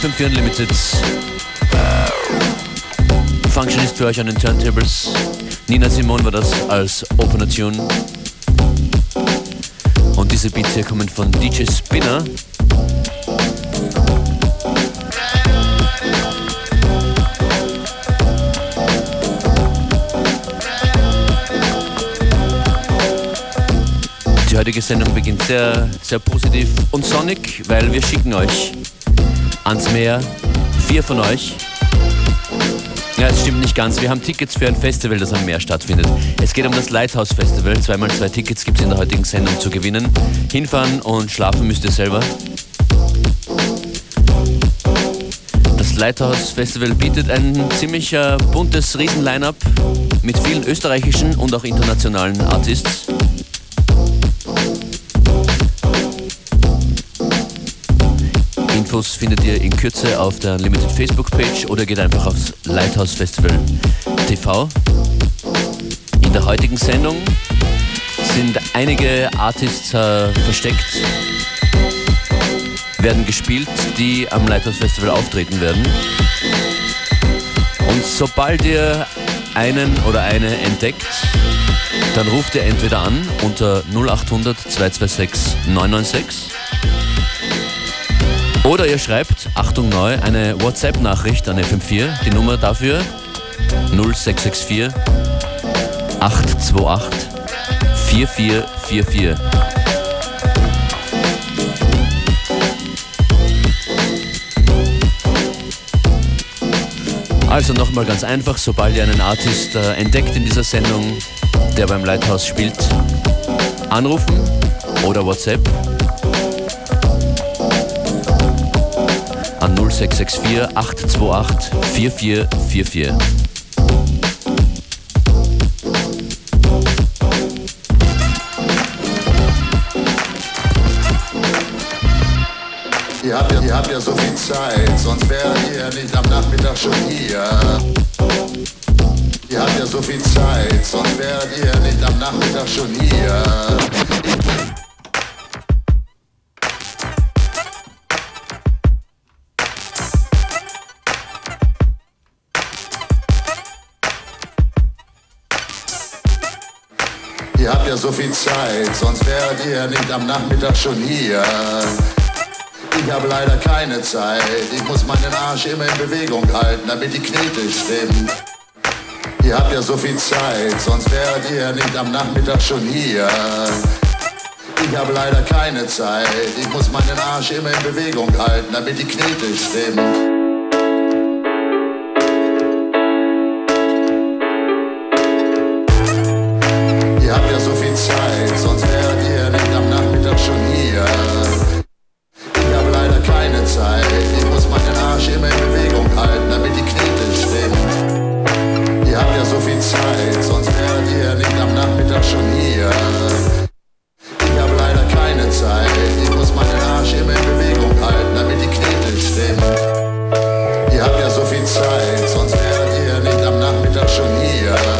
Willkommen bei FM4 Unlimited. Functionist für euch an den Turntables. Nina Simon war das als Opener Tune. Und diese Beats hier kommen von DJ Spinner. Die heutige Sendung beginnt sehr, sehr positiv und sonnig, weil wir schicken euch ans Meer vier von euch. Ja, es stimmt nicht ganz. Wir haben Tickets für ein Festival, das am Meer stattfindet. Es geht um das Lighthouse Festival. Zweimal zwei Tickets gibt es in der heutigen Sendung zu gewinnen. Hinfahren und schlafen müsst ihr selber. Das Lighthouse Festival bietet ein ziemlich äh, buntes Riesen-Line-Up mit vielen österreichischen und auch internationalen Artists. Infos findet ihr in Kürze auf der Limited Facebook-Page oder geht einfach aufs Lighthouse Festival TV. In der heutigen Sendung sind einige Artists äh, versteckt, werden gespielt, die am Lighthouse Festival auftreten werden. Und sobald ihr einen oder eine entdeckt, dann ruft ihr entweder an unter 0800 226 996 oder ihr schreibt, Achtung neu, eine WhatsApp-Nachricht an FM4. Die Nummer dafür 0664 828 4444. Also nochmal ganz einfach, sobald ihr einen Artist äh, entdeckt in dieser Sendung, der beim Lighthouse spielt, anrufen oder WhatsApp an 0664 828 4444. Ihr habt, ja, ihr habt ja so viel Zeit, sonst wärt ihr nicht am Nachmittag schon hier. Ihr habt ja so viel Zeit, sonst wärt ihr nicht am Nachmittag schon hier. So viel Zeit, sonst wärt ihr nicht am Nachmittag schon hier. Ich habe leider keine Zeit, ich muss meinen Arsch immer in Bewegung halten, damit die Knete stimmt. Ihr habt ja so viel Zeit, sonst wärt ihr nicht am Nachmittag schon hier. Ich habe leider keine Zeit, ich muss meinen Arsch immer in Bewegung halten, damit die Knete stimmt. Zeit, sonst wärt ihr nicht am Nachmittag schon hier. Ich habe leider keine Zeit, ich muss meinen Arsch immer in Bewegung halten, damit die Knete stimmt. Ihr habt ja so viel Zeit, sonst wärt ihr nicht am Nachmittag schon hier. Ich habe ja so viel Zeit, sonst wärt ihr nicht am Nachmittag schon hier.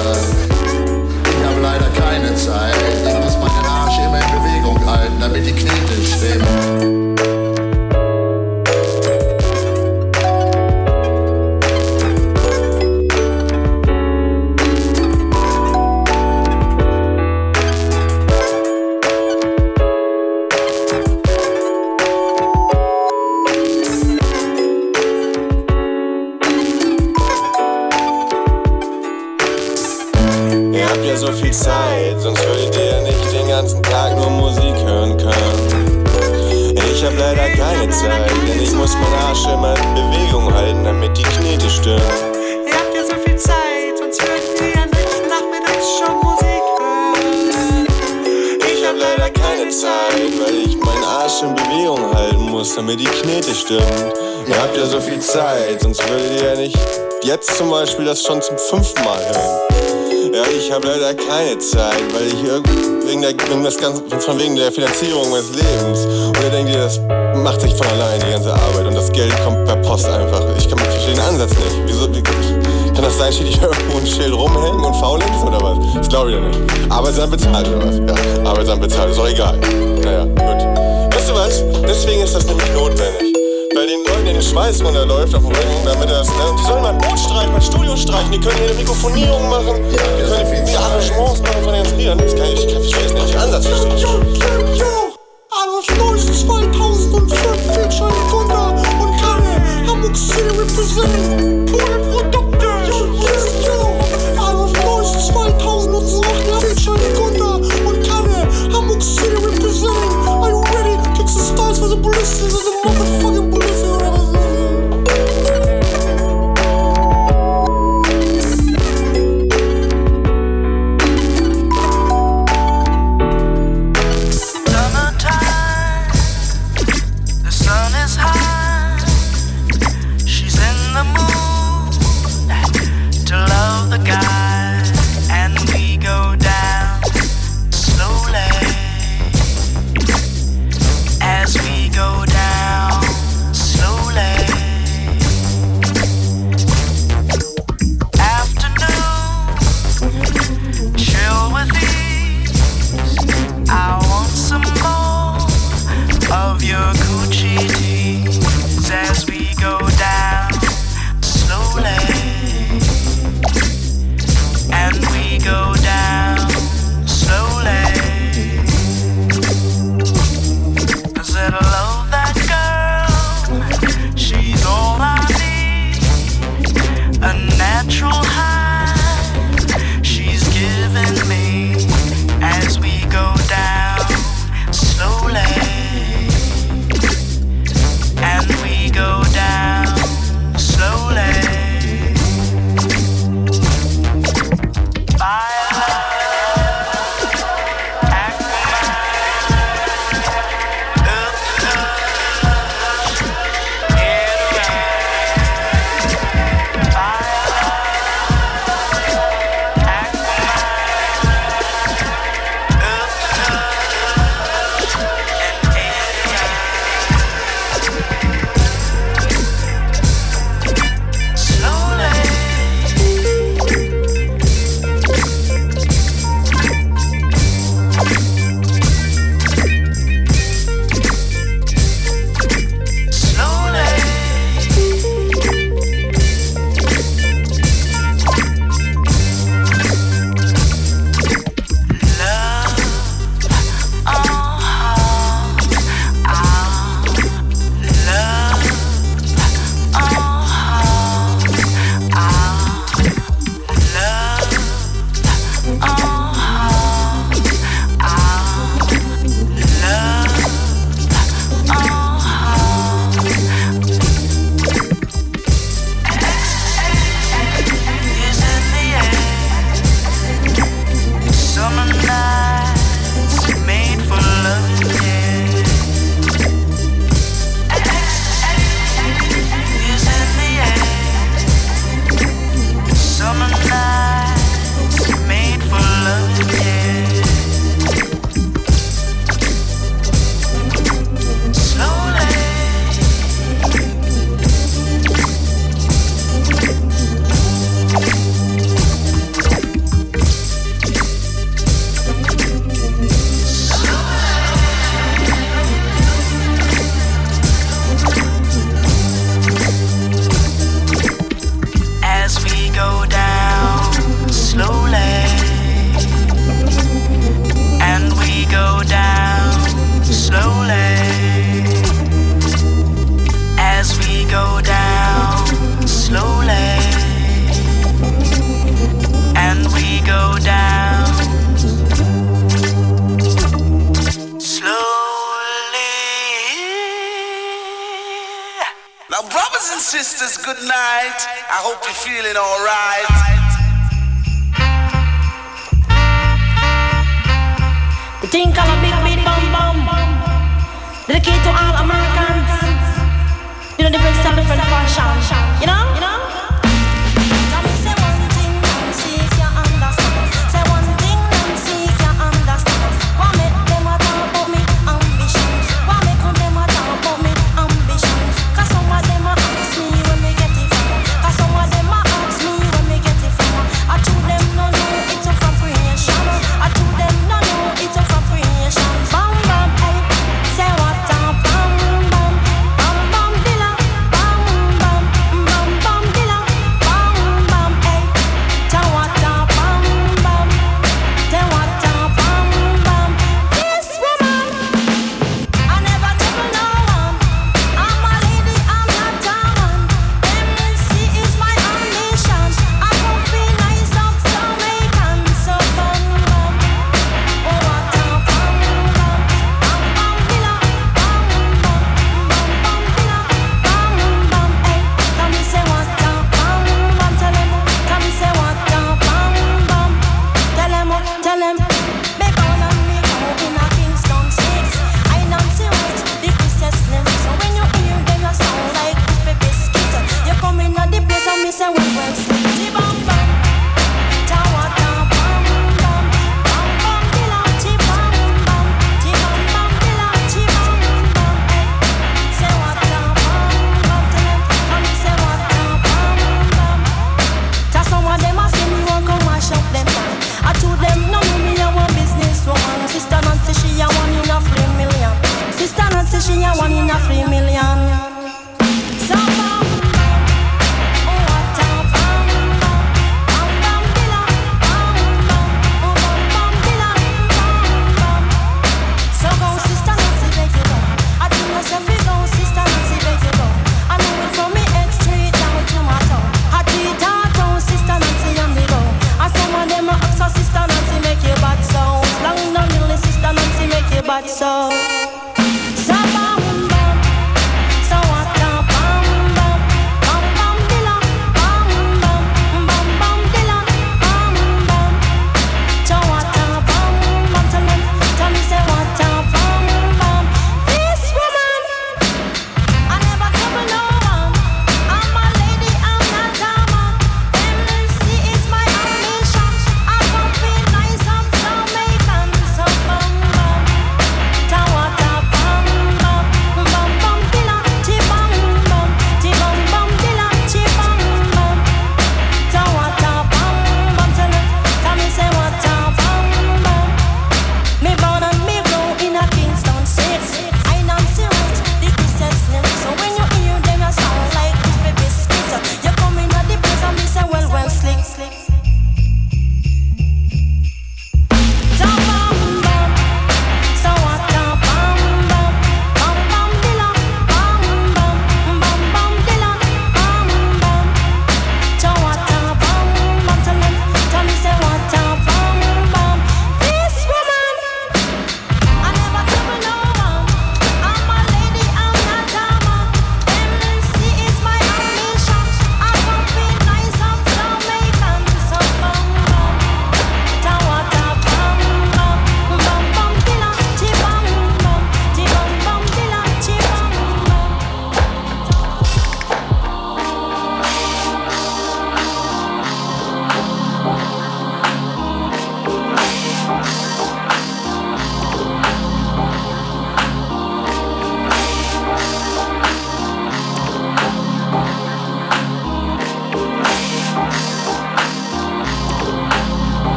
Beispiel das schon zum fünften Mal hören. Ja, ich habe leider keine Zeit, weil ich wegen der, wegen das Ganze, von wegen der Finanzierung meines Lebens. Und ihr denkt das macht sich von allein, die ganze Arbeit. Und das Geld kommt per Post einfach. Ich kann verstehe den Ansatz nicht. Wieso, wie, kann das sein, steht hier irgendwo ein Schild rumhängen und faul ist oder was? Das glaube ich ja nicht. Arbeitsamt bezahlt oder was? Ja, Arbeitsamt bezahlt, ist doch egal. Naja, gut. Weißt du was? Deswegen ist das nämlich notwendig. Bei den Leuten, den Schweiß runterläuft auf dem Rücken, damit das, ne? Die sollen mal ein Boot streichen, mal ein Studio streichen, die können hier eine Mikrofonierung machen, die können die Arrangements machen von den Liedern. Das kann ich, ich, weiß nicht, den Ansatz verstehen.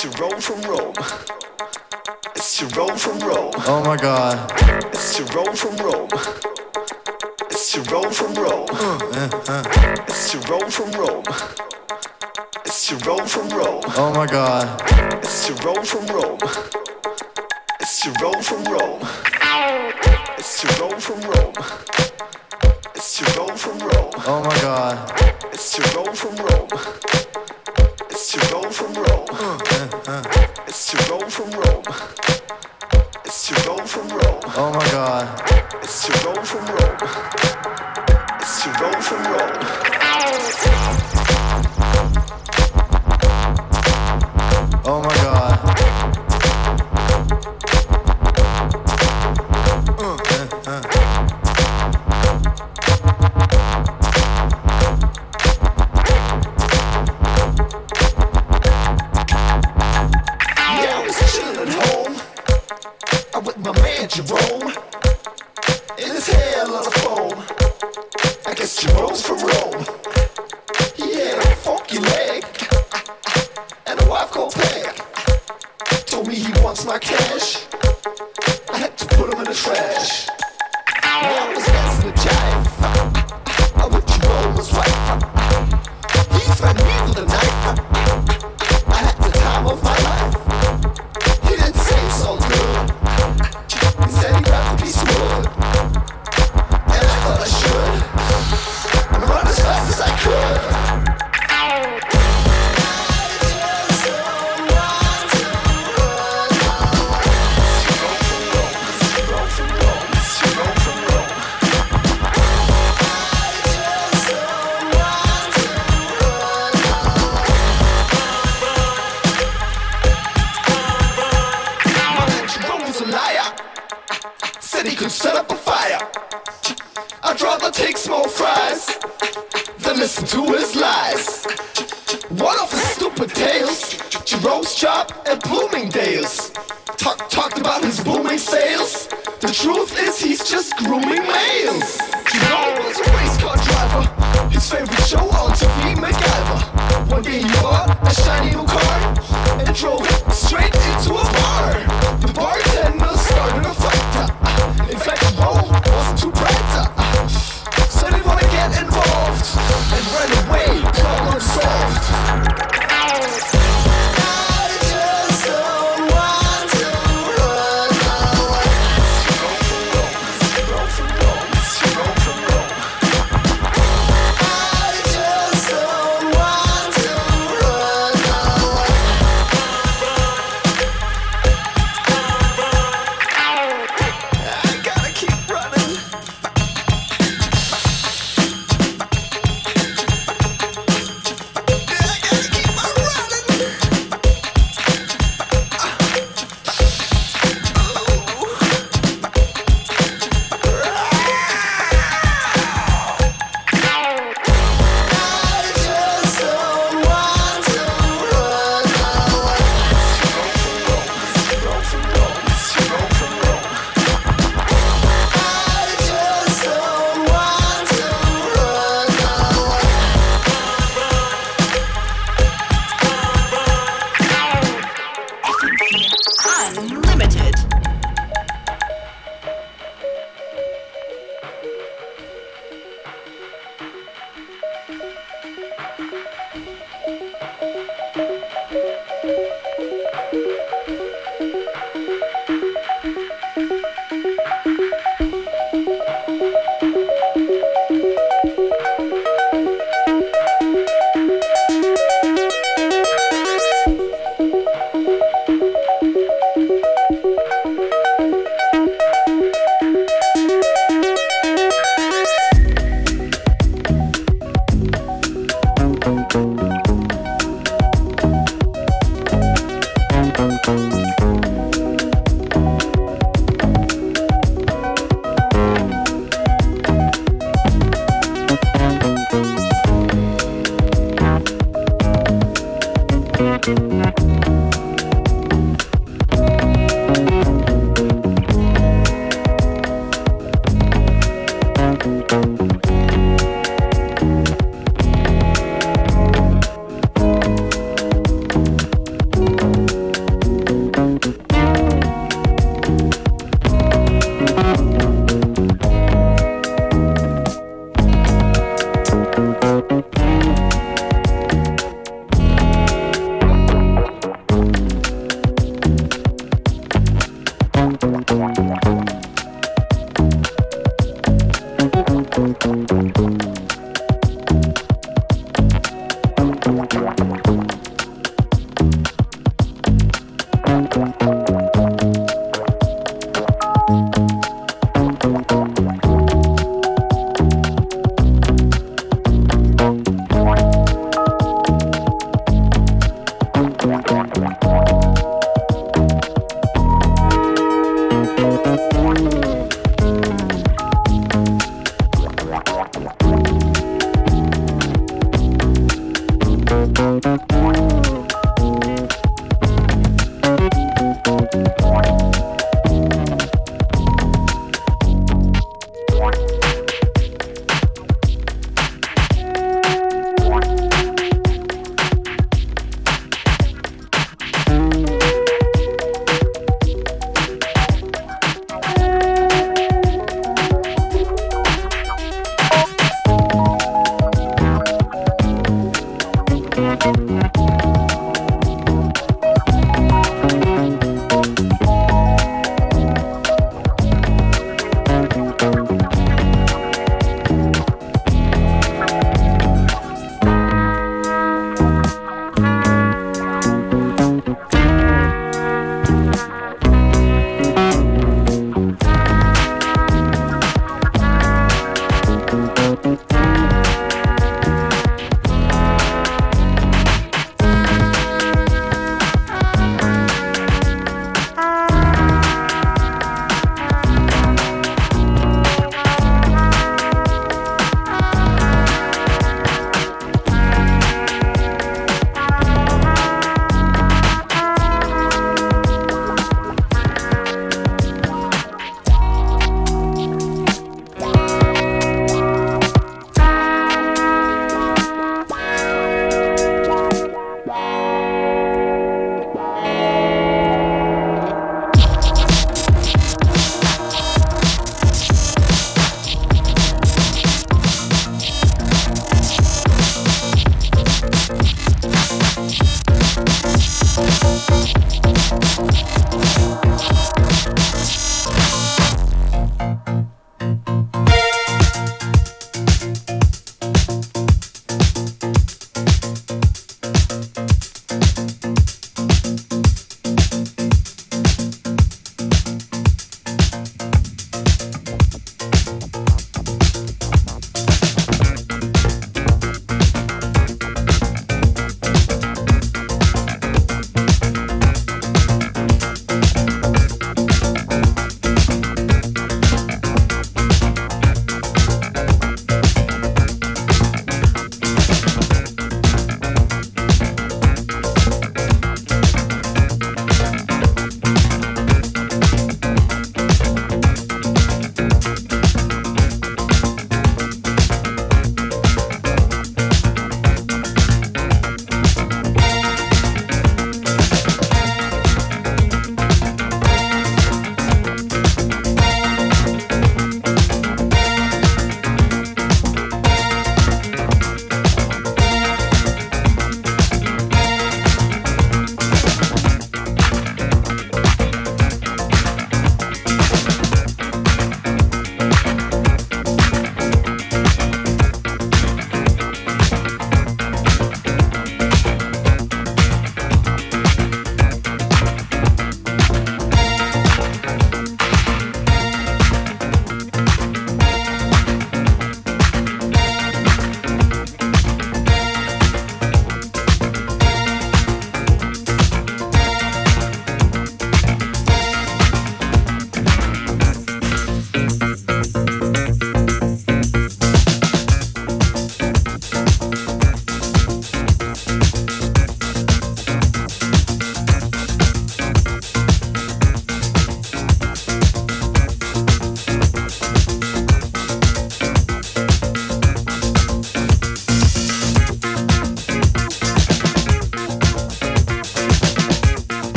It's Jerome from Rome. It's Jerome from Rome. Oh my god. It's Jerome from Rome. It's Jerome from Rome. It's Jerome from Rome. It's Jerome from Rome. Oh my god. It's Jerome from Rome. It's Jerome from Rome. It's Jerome from Rome. It's Jerome from Rome. Oh my god. It's Jerome from Rome. It's to roll from Rome. It's to roll from Rome. It's to roll from Rome. Oh my god. It's to roll from Rome. It's to roll from Rome. Oh my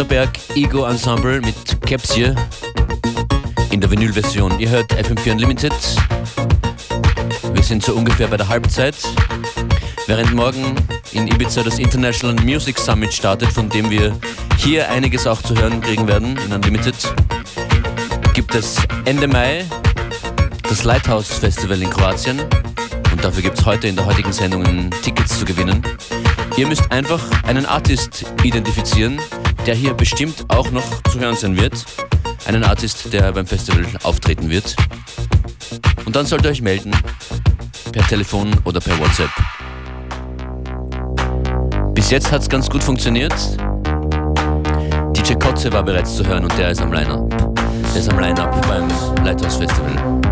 Das Randerberg Ego Ensemble mit Capsie in der Vinylversion. Ihr hört FM4 Unlimited. Wir sind so ungefähr bei der Halbzeit. Während morgen in Ibiza das International Music Summit startet, von dem wir hier einiges auch zu hören kriegen werden in Unlimited, gibt es Ende Mai das Lighthouse Festival in Kroatien. Und dafür gibt es heute in der heutigen Sendung Tickets zu gewinnen. Ihr müsst einfach einen Artist identifizieren, der hier bestimmt auch noch zu hören sein wird. Einen Artist, der beim Festival auftreten wird. Und dann sollt ihr euch melden, per Telefon oder per WhatsApp. Bis jetzt hat es ganz gut funktioniert. DJ Kotze war bereits zu hören und der ist am Line-Up. Der ist am Line-Up beim Lighthouse Festival.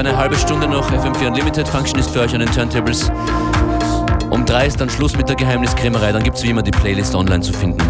Eine halbe Stunde noch FM4 Unlimited Function ist für euch an den Turntables. Um drei ist dann Schluss mit der Geheimniskrämerei. Dann gibt es wie immer die Playlist online zu finden.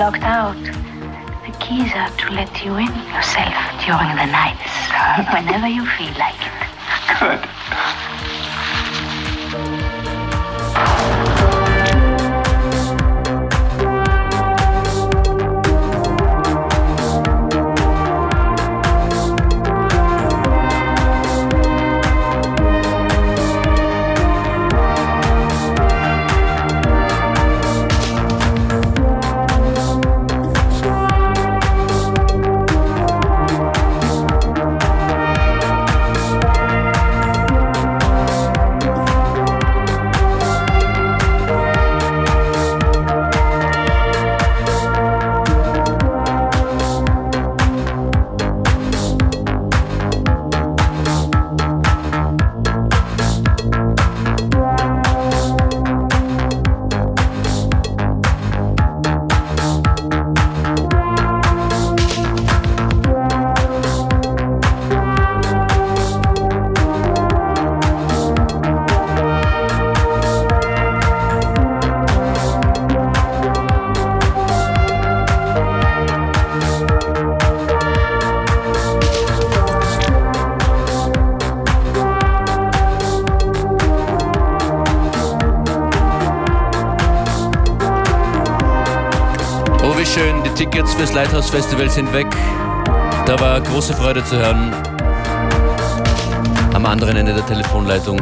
Locked out. The keys are to let you in yourself during the nights, whenever you feel like it. Fürs Lighthouse Festival sind weg. Da war große Freude zu hören. Am anderen Ende der Telefonleitung.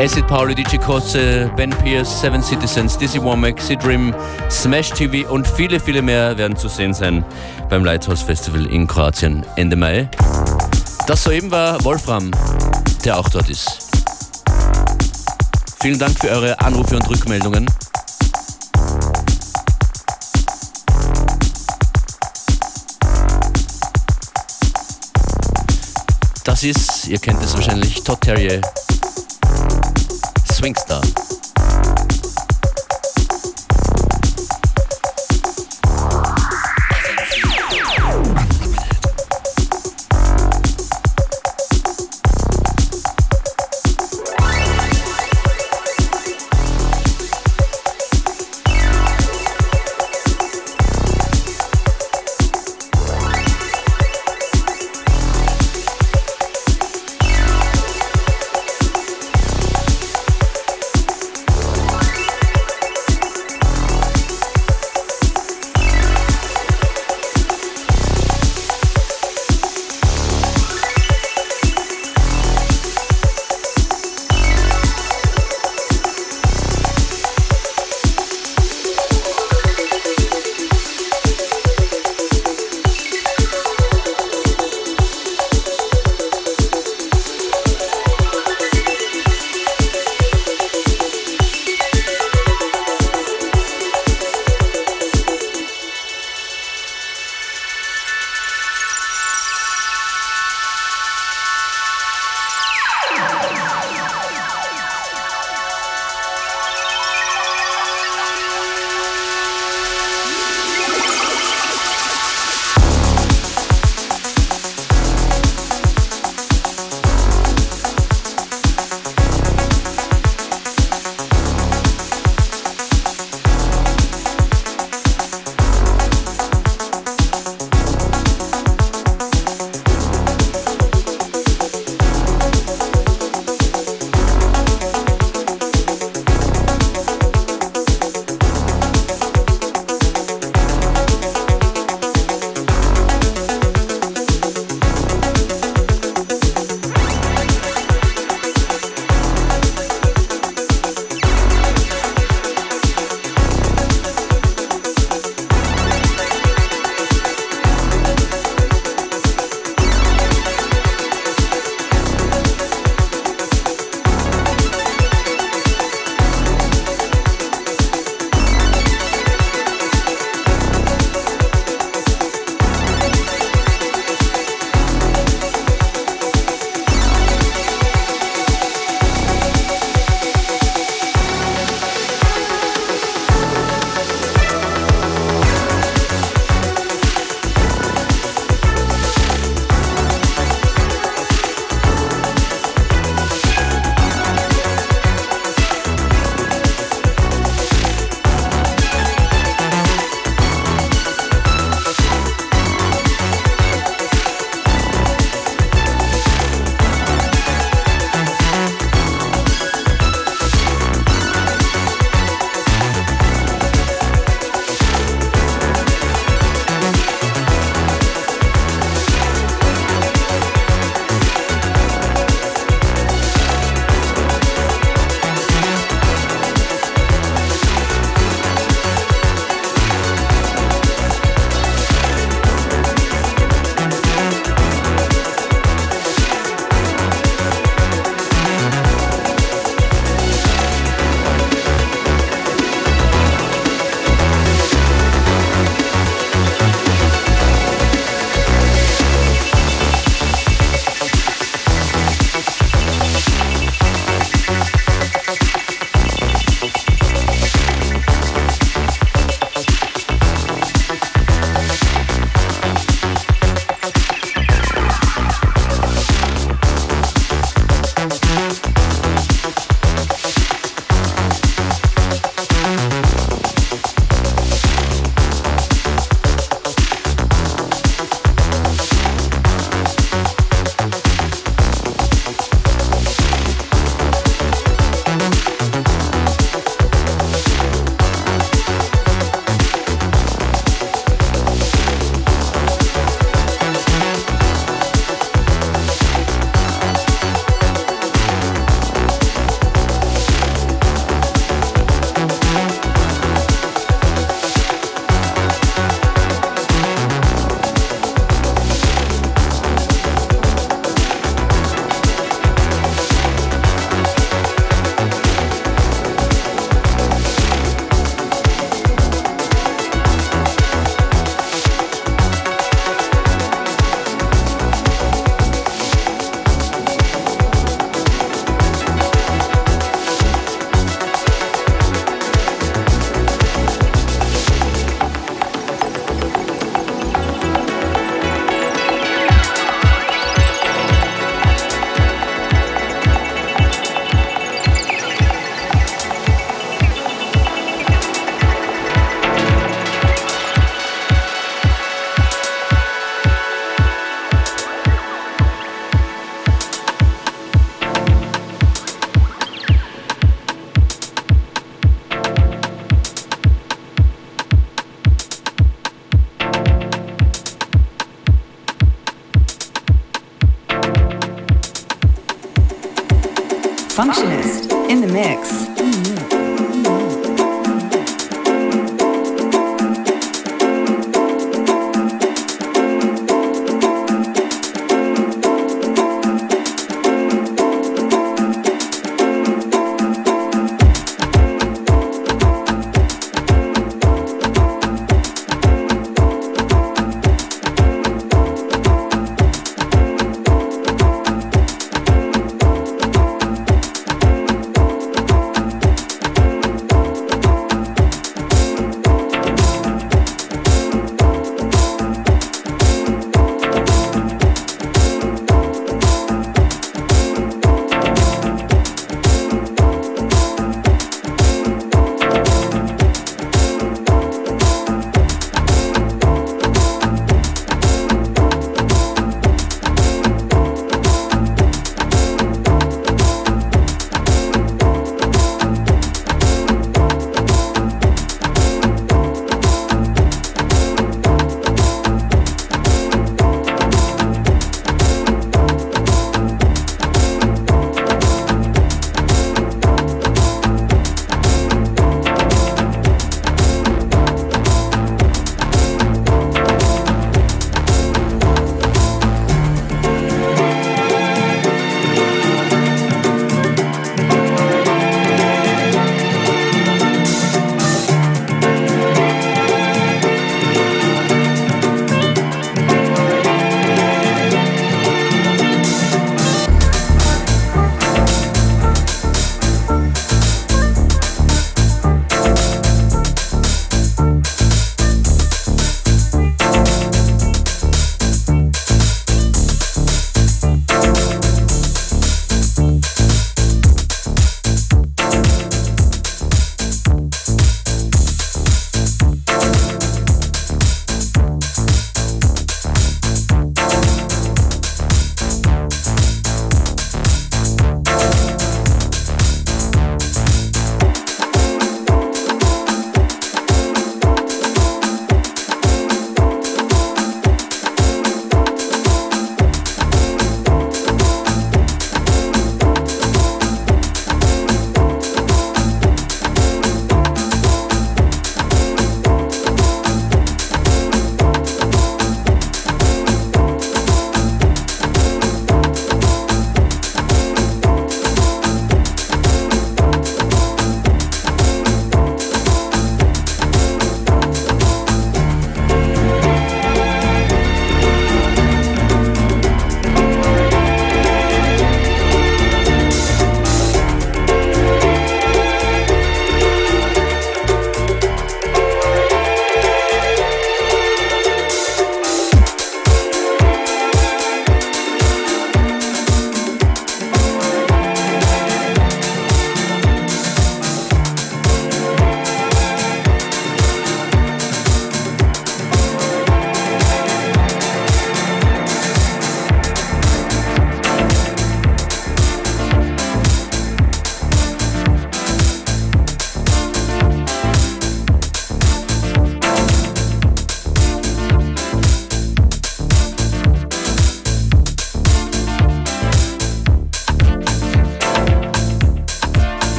Acid Pauli, DJ Kotze, Ben Pierce, Seven Citizens, Dizzy Womack, Sidrim, Smash TV und viele, viele mehr werden zu sehen sein beim Lighthouse Festival in Kroatien Ende Mai. Das soeben war Wolfram, der auch dort ist. Vielen Dank für eure Anrufe und Rückmeldungen. Das ist, ihr kennt es wahrscheinlich, Todd Terrier, Swingstar.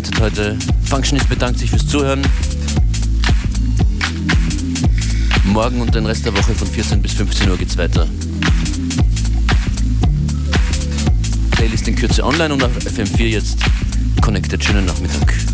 Unlimited heute. Functionist bedankt sich fürs Zuhören. Morgen und den Rest der Woche von 14 bis 15 Uhr geht's weiter. Playlist in Kürze online und auf FM4 jetzt connected. Schönen Nachmittag.